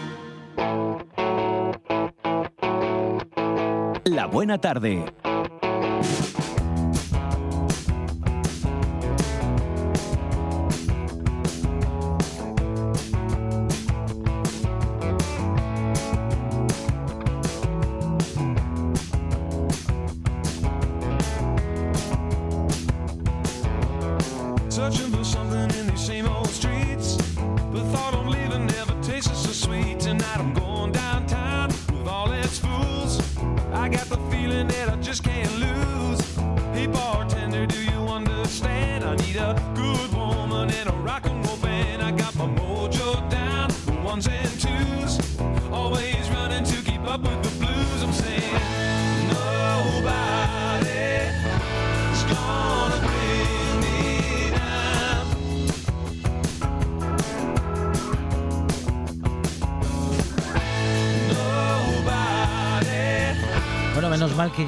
Buena tarde.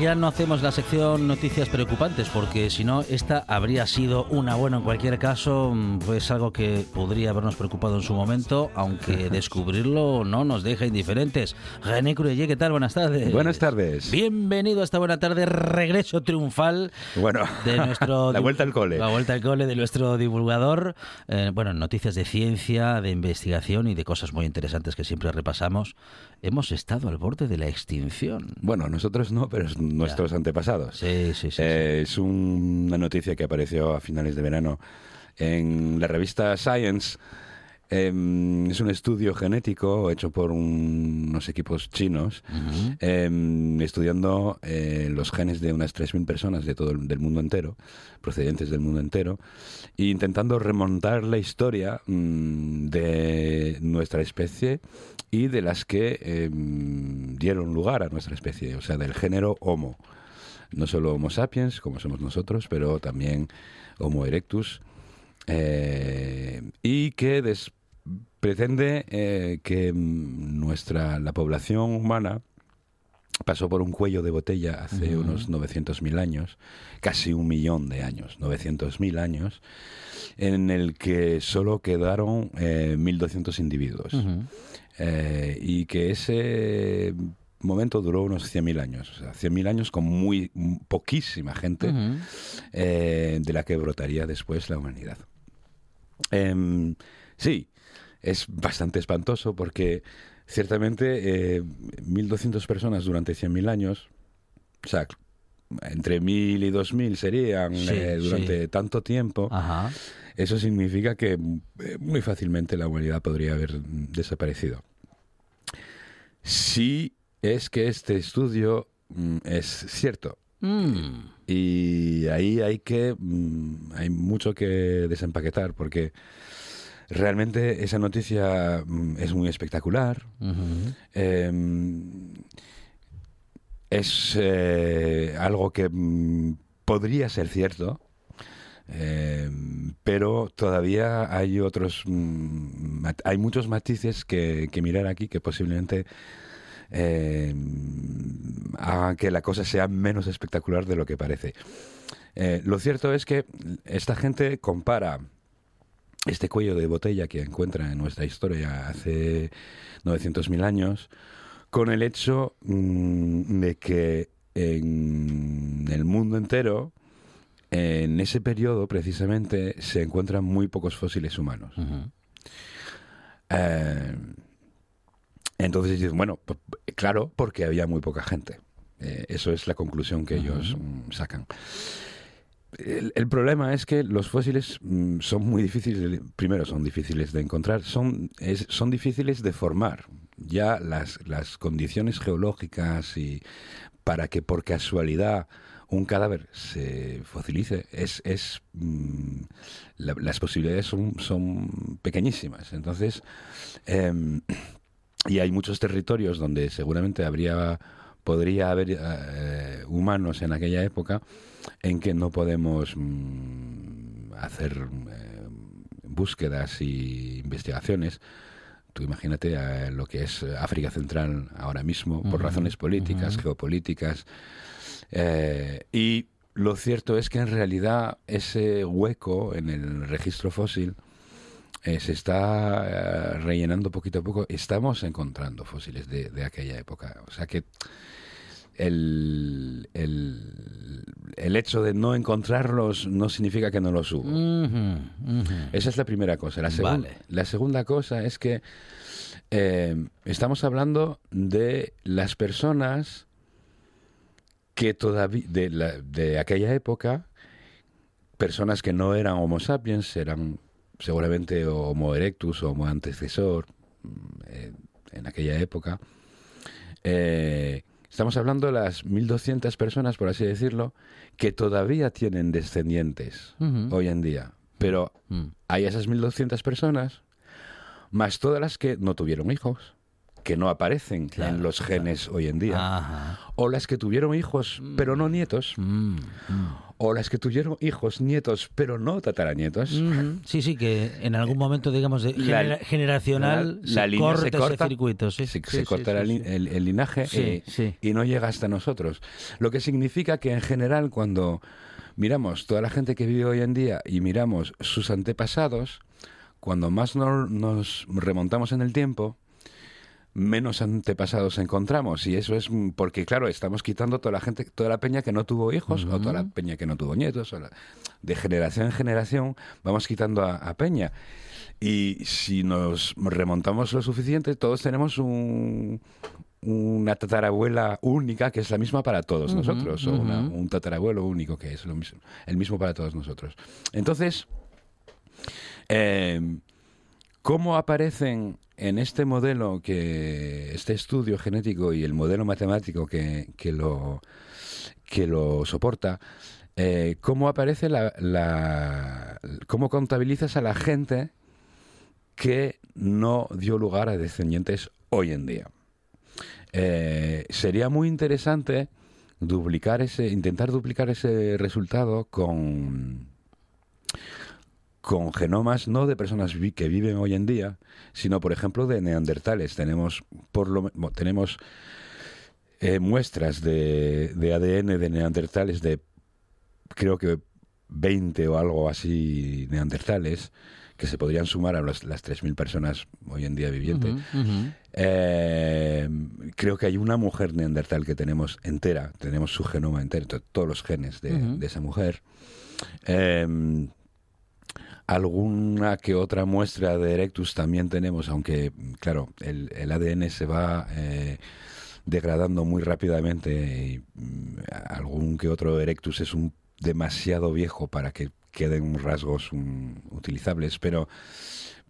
Ya no hacemos la sección noticias preocupantes, porque si no, esta habría sido una buena en cualquier caso, mm, pues algo que podría habernos preocupado en su momento, aunque descubrirlo no nos deja indiferentes. René Cruelle, ¿qué tal? Buenas tardes. Buenas tardes. Bienvenido a esta buena tarde, regreso triunfal Bueno, de nuestro la vuelta al cole. La vuelta al cole de nuestro divulgador. Eh, bueno, noticias de ciencia, de investigación y de cosas muy interesantes que siempre repasamos. Hemos estado al borde de la extinción. Bueno, nosotros no, pero es nuestros antepasados. Sí, sí, sí. Eh, es un- una noticia que apareció a finales de verano en la revista Science. Em, es un estudio genético hecho por un- unos equipos chinos em, estudiando eh, los genes de unas 3.000 personas de todo el del mundo entero, procedentes del mundo entero, e intentando remontar la historia mm, de nuestra especie y de las que em, dieron lugar a nuestra especie, o sea, del género Homo. No solo Homo sapiens, como somos nosotros, pero también Homo erectus, eh, y que des- pretende eh, que mm, nuestra la población humana pasó por un cuello de botella hace Ujú. unos 900.000 años, casi un millón de años, 900.000 años, en el que solo quedaron eh, 1.200 individuos. Eh, y que ese momento duró unos 100.000 años, o sea, 100.000 años con muy poquísima gente Ujú. eh, de la que brotaría después la humanidad. Em, sí, es bastante espantoso porque ciertamente eh, 1.200 personas durante 100.000 años, o sea, entre 1.000 y 2.000 serían Sí, eh, durante sí. tanto tiempo. Ajá. Eso significa que eh, muy fácilmente la humanidad podría haber mm, desaparecido. Si es que este estudio mm, es cierto. Mm. Y ahí hay que mm, hay mucho que desempaquetar porque realmente esa noticia mm, es muy espectacular. Em, es eh, algo que mm, podría ser cierto, em, pero todavía hay otros, mm, hay muchos matices que, que mirar aquí que posiblemente em, hagan que la cosa sea menos espectacular de lo que parece. Eh, lo cierto es que esta gente compara este cuello de botella que encuentra en nuestra historia hace 900.000 años con el hecho mm, de que en el mundo entero, en ese periodo precisamente, se encuentran muy pocos fósiles humanos. Eh, entonces dicen, bueno, pues, claro, porque había muy poca gente. Eh, eso es la conclusión que ellos mm, sacan. El, el problema es que los fósiles mm, son muy difíciles, primero son difíciles de encontrar, son, es- son difíciles de formar. Ya las, las condiciones geológicas y para que por casualidad un cadáver se fosilice, es, es mm, la- las posibilidades son, son pequeñísimas. Entonces, em, y hay muchos territorios donde seguramente habría podría haber eh, humanos en aquella época en que no podemos mm, hacer eh, búsquedas y investigaciones. Tú imagínate eh, lo que es África Central ahora mismo, por razones políticas, geopolíticas. Eh, y lo cierto es que en realidad ese hueco en el registro fósil eh, se está eh, rellenando poquito a poco. Estamos encontrando fósiles de, de aquella época. O sea que el, el, el hecho de no encontrarlos no significa que no los hubo. Esa es la primera cosa. La, Vale. la segunda cosa es que eh, estamos hablando de las personas que todavía, de, la- de aquella época, personas que no eran Homo sapiens, eran seguramente Homo erectus o Homo antecesor mm, eh, en aquella época. Eh, estamos hablando de las 1.200 personas, por así decirlo, que todavía tienen descendientes hoy en día. Pero Mm. hay esas 1.200 personas, más todas las que no tuvieron hijos, que no aparecen Claro, en los genes hoy en día. Ajá. O las que tuvieron hijos, pero no nietos. Mm, O las que tuvieron hijos, nietos, pero no tataranietos. Ujú. Sí, sí, que en algún momento, digamos, de La- generacional la- se la línea corta se corta, ese circuito. Sí, se, Sí, se sí, corta El, el linaje eh, y no llega hasta nosotros. Lo que significa que en general cuando miramos toda la gente que vive hoy en día y miramos sus antepasados, cuando más no- nos remontamos en el tiempo, menos antepasados encontramos. Y eso es mm, porque claro estamos quitando toda la gente toda la peña que no tuvo hijos o toda la peña que no tuvo nietos o la- de generación en generación vamos quitando a, a peña. Y si nos remontamos lo suficiente todos tenemos un una tatarabuela única que es la misma para todos nosotros o una- un tatarabuelo único que es lo mismo el mismo para todos nosotros. Entonces eh, ¿Cómo aparecen en este modelo, que este estudio genético y el modelo matemático que, que lo, que lo soporta, eh, cómo aparece la, la- cómo contabilizas a la gente que no dio lugar a descendientes hoy en día? Eh, sería muy interesante duplicar ese, intentar duplicar ese resultado con con genomas no de personas vi- que viven hoy en día, sino por ejemplo de neandertales. Tenemos por lo tenemos eh, muestras de, de ADN de neandertales de creo que 20 o algo así neandertales que se podrían sumar a los- las 3.000 personas hoy en día vivientes. Eh, creo que hay una mujer neandertal que tenemos entera, tenemos su genoma entero, to- todos los genes de, esa mujer. Eh, alguna que otra muestra de Erectus también tenemos, aunque, claro, el, ADN se va eh, degradando muy rápidamente y mm, algún que otro Erectus es un demasiado viejo para que queden rasgos utilizables, pero,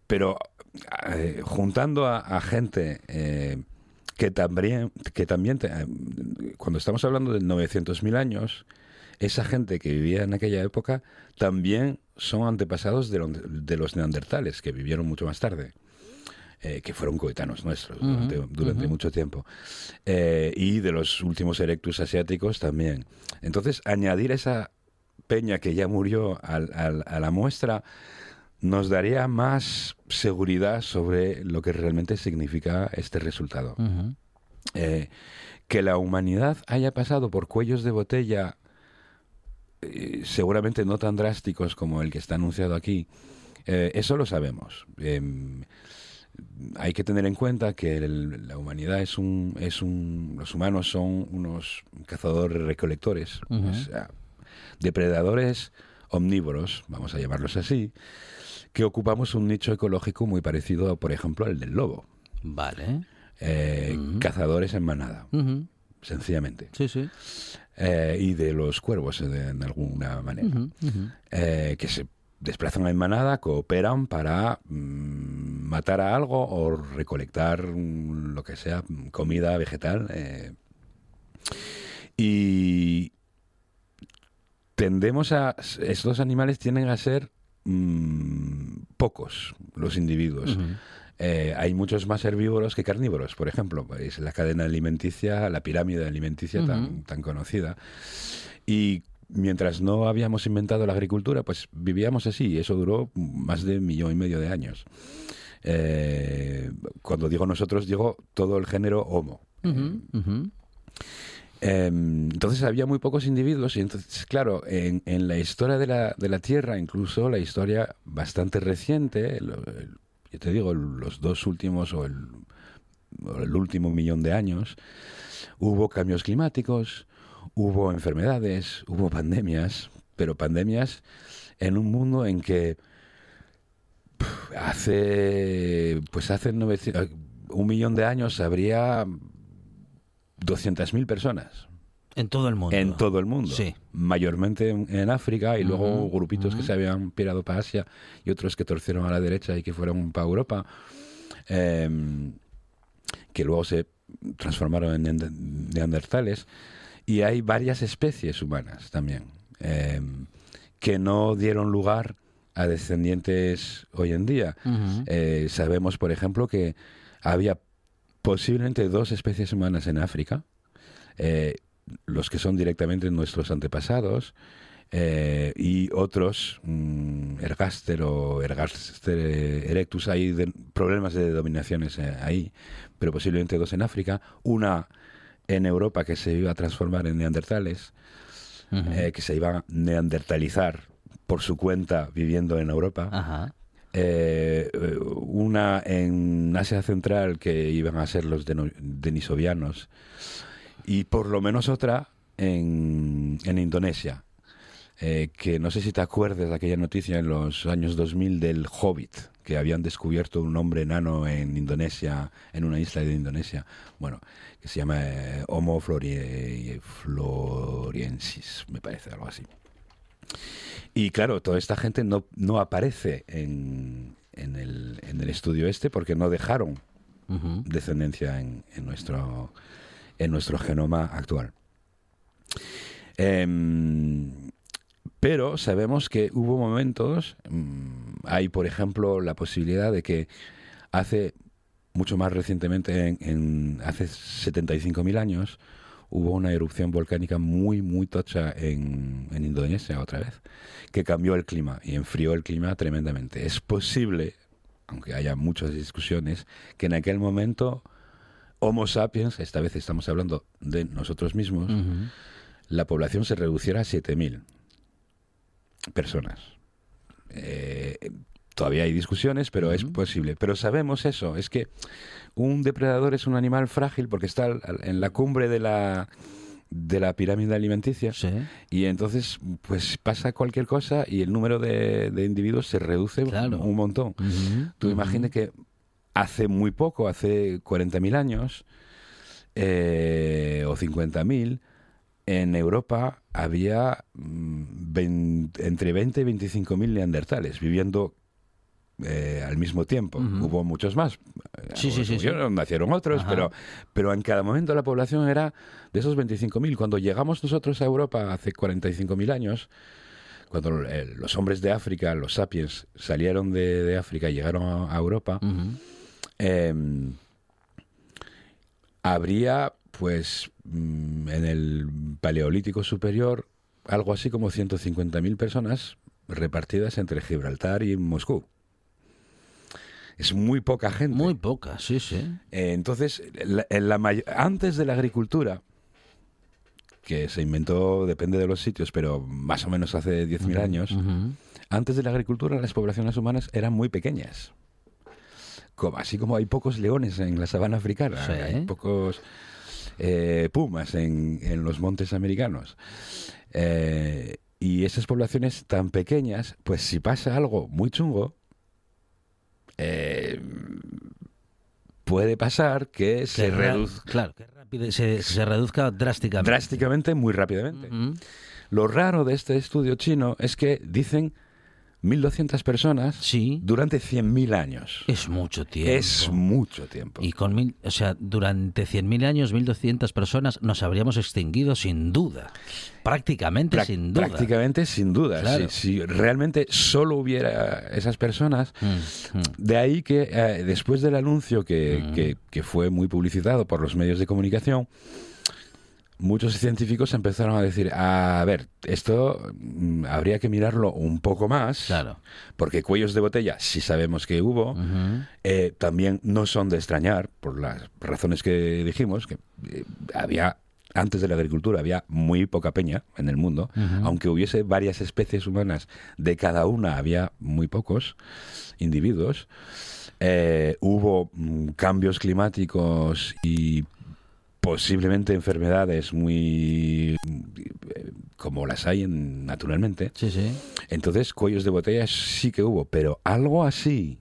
pero eh, juntando a, gente eh, que también, que también cuando estamos hablando de 900.000 años, esa gente que vivía en aquella época también son antepasados de, lo- de los neandertales, que vivieron mucho más tarde, eh, que fueron coetanos nuestros durante, mucho tiempo, Eh, y de los últimos erectus asiáticos también. Entonces, añadir esa peña que ya murió al- al- a la muestra nos daría más seguridad sobre lo que realmente significa este resultado. Eh, que la humanidad haya pasado por cuellos de botella eh, seguramente no tan drásticos como el que está anunciado aquí, eh, eso lo sabemos. Em, hay que tener en cuenta que el- la humanidad es un, es un, los humanos son unos cazadores recolectores, Ujú. o sea, depredadores omnívoros, vamos a llamarlos así, que ocupamos un nicho ecológico muy parecido, por ejemplo, al del lobo. Vale. Eh, Cazadores en manada, sencillamente. Sí, sí. Eh, y de los cuervos, eh, de, de alguna manera. Eh, que se desplazan en manada, cooperan para mm, matar a algo o recolectar mm, lo que sea, mm, comida vegetal. eh. y tendemos a... Estos animales tienden a ser mm, pocos los individuos. Eh, hay muchos más herbívoros que carnívoros, por ejemplo. Es la cadena alimenticia, la pirámide alimenticia tan, conocida. Y mientras no habíamos inventado la agricultura, pues vivíamos así. Y eso duró más de un millón y medio de años. Eh, cuando digo nosotros, digo todo el género Homo. Eh, entonces había muy pocos individuos y entonces, claro, en, en la historia de la, de la Tierra, incluso la historia bastante reciente, el- yo te digo, los dos últimos o el, último millón de años, hubo cambios climáticos, hubo enfermedades, hubo pandemias, pero pandemias en un mundo en que hace, pues hace 900 un millón de años habría 200.000 personas. En todo el mundo. En todo el mundo. Sí. Mayormente en, en África y luego Ujú, grupitos que se habían pirado para Asia y otros que torcieron a la derecha y que fueron para Europa. em, que luego se transformaron en neander- neandertales. Y hay varias especies humanas también em, que no dieron lugar a descendientes hoy en día. Eh, sabemos, por ejemplo, que había posiblemente dos especies humanas en África, eh, los que son directamente nuestros antepasados, eh, y otros, mm, Ergaster o Ergaster erectus, hay de- problemas de dominaciones eh, ahí, pero posiblemente dos en África, una en Europa que se iba a transformar en neandertales, eh, que se iba a neandertalizar por su cuenta viviendo en Europa. Ajá. Eh, eh, una en Asia Central que iban a ser los denisovianos y por lo menos otra en, en Indonesia. eh, que no sé si te acuerdas de aquella noticia en los años 2000 del Hobbit, que habían descubierto un hombre enano en Indonesia, en una isla de Indonesia, bueno, que se llama eh, Homo flori- floriensis, me parece, algo así. Y claro, toda esta gente no, no aparece en, en, el, en el estudio este porque no dejaron descendencia en, en nuestro, en nuestro genoma actual. Em, pero sabemos que hubo momentos, mm, hay por ejemplo la posibilidad de que hace mucho más recientemente, en, en- hace 75.000 años, hubo una erupción volcánica muy, muy tocha en, en Indonesia otra vez, que cambió el clima y enfrió el clima tremendamente. Es posible, aunque haya muchas discusiones, que en aquel momento Homo sapiens, esta vez estamos hablando de nosotros mismos, la población se reduciera a 7.000 personas. Eh, todavía hay discusiones, pero es posible. Pero sabemos eso, es que un depredador es un animal frágil porque está en la cumbre de la de la pirámide alimenticia Sí. y entonces pues pasa cualquier cosa y el número de, de individuos se reduce Claro. un montón. Tú ujú. imagines que hace muy poco, hace 40.000 años eh, o 50.000, en Europa había mm, entre 20 y 25.000 neandertales viviendo eh, al mismo tiempo. Hubo muchos más. Sí, sí, sí, Nacieron otros, Ajá. pero, pero en cada momento la población era de esos 25.000. Cuando llegamos nosotros a Europa hace 45.000 años, cuando eh, los hombres de África, los sapiens, salieron de, de África y llegaron a, a Europa. Eh, habría, pues, mm, en el Paleolítico Superior, algo así como 150.000 personas repartidas entre Gibraltar y Moscú. Es muy poca gente. Muy poca, sí, sí. Eh, entonces, en la antes de la agricultura, que se inventó, depende de los sitios, pero más o menos hace 10.000 años, Ujú. antes de la agricultura las poblaciones humanas eran muy pequeñas. Como, así como hay pocos leones en la sabana africana, Sí. hay pocos eh, pumas en, en los montes americanos. Eh, y esas poblaciones tan pequeñas, pues si pasa algo muy chungo, eh, puede pasar que se Que reduzca Claro, que rápido- se, se reduzca drásticamente. drásticamente muy rápidamente. Lo raro de este estudio chino es que dicen 1.200 personas Sí. durante 100.000 años. Es mucho tiempo. Es mucho tiempo. Y con mil, o sea, durante 100.000 años, 1.200 personas nos habríamos extinguido sin duda. Prácticamente sin duda. Prácticamente sin duda. Claro. Si, si realmente solo hubiera esas personas, Mm, mm. de ahí que eh, después del anuncio que, que- que fue muy publicitado por los medios de comunicación, muchos científicos empezaron a decir, a ver, esto mm, habría que mirarlo un poco más, Claro. porque cuellos de botella sí sabemos que hubo, eh, también no son de extrañar, por las razones que dijimos, que eh, había, antes de la agricultura, había muy poca peña en el mundo, aunque hubiese varias especies humanas, de cada una había muy pocos individuos. Eh, hubo mm, cambios climáticos y posiblemente enfermedades muy como las hay en- naturalmente. Sí, sí. Entonces, cuellos de botella sí que hubo, pero algo así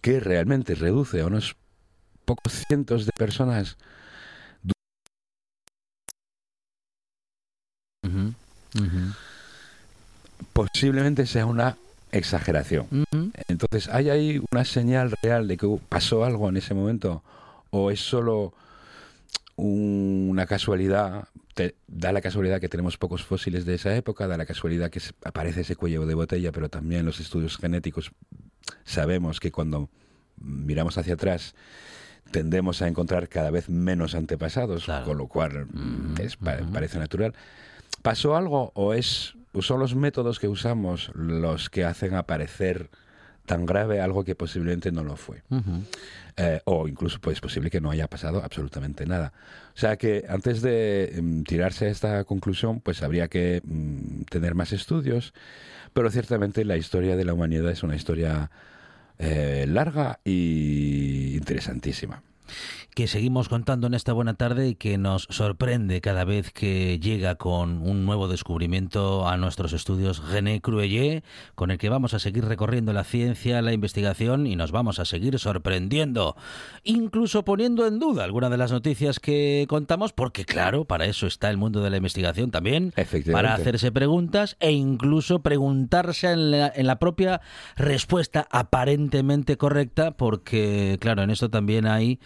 que realmente reduce a unos pocos cientos de personas. Posiblemente sea una exageración. Entonces, ¿hay ahí una señal real de que pasó algo en ese momento? ¿O es solo una casualidad? Te- da la casualidad que tenemos pocos fósiles de esa época, da la casualidad que aparece ese cuello de botella, pero también los estudios genéticos sabemos que cuando miramos hacia atrás tendemos a encontrar cada vez menos antepasados, con lo cual mm, es, pa- parece natural. ¿Pasó algo o es o son los métodos que usamos los que hacen aparecer tan grave algo que posiblemente no lo fue? Eh, o incluso pues, es posible que no haya pasado absolutamente nada. O sea que antes de mm, tirarse a esta conclusión, pues habría que mm, tener más estudios, pero ciertamente la historia de la humanidad es una historia eh, larga y interesantísima. Que seguimos contando en esta buena tarde y que nos sorprende cada vez que llega con un nuevo descubrimiento a nuestros estudios René Cruelle, con el que vamos a seguir recorriendo la ciencia, la investigación y nos vamos a seguir sorprendiendo, incluso poniendo en duda alguna de las noticias que contamos, porque claro, para eso está el mundo de la investigación también, para hacerse preguntas e incluso preguntarse en la, en la propia respuesta aparentemente correcta, porque claro, en esto también hay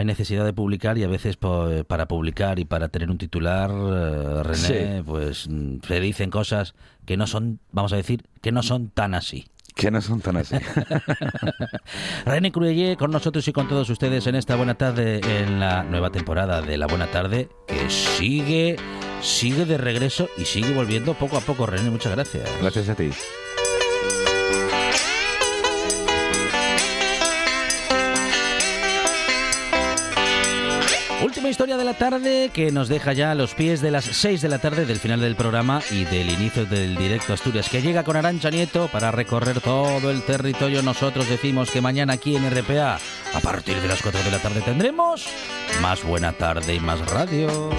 hay necesidad de publicar y a veces po- para publicar y para tener un titular, eh, René, Sí. pues mm, se dicen cosas que no son, vamos a decir, que no son tan así. Que no son tan así. René Cruelle con nosotros y con todos ustedes en esta buena tarde, en la nueva temporada de La Buena Tarde, que sigue, sigue de regreso y sigue volviendo poco a poco. René, muchas gracias. Gracias a ti. Última historia de la tarde que nos deja ya a los pies de las 6 de la tarde del final del programa y del inicio del directo Asturias que llega con Arancha Nieto para recorrer todo el territorio. Nosotros decimos que mañana aquí en RPA, a partir de las 4 de la tarde, tendremos más buena tarde y más radio.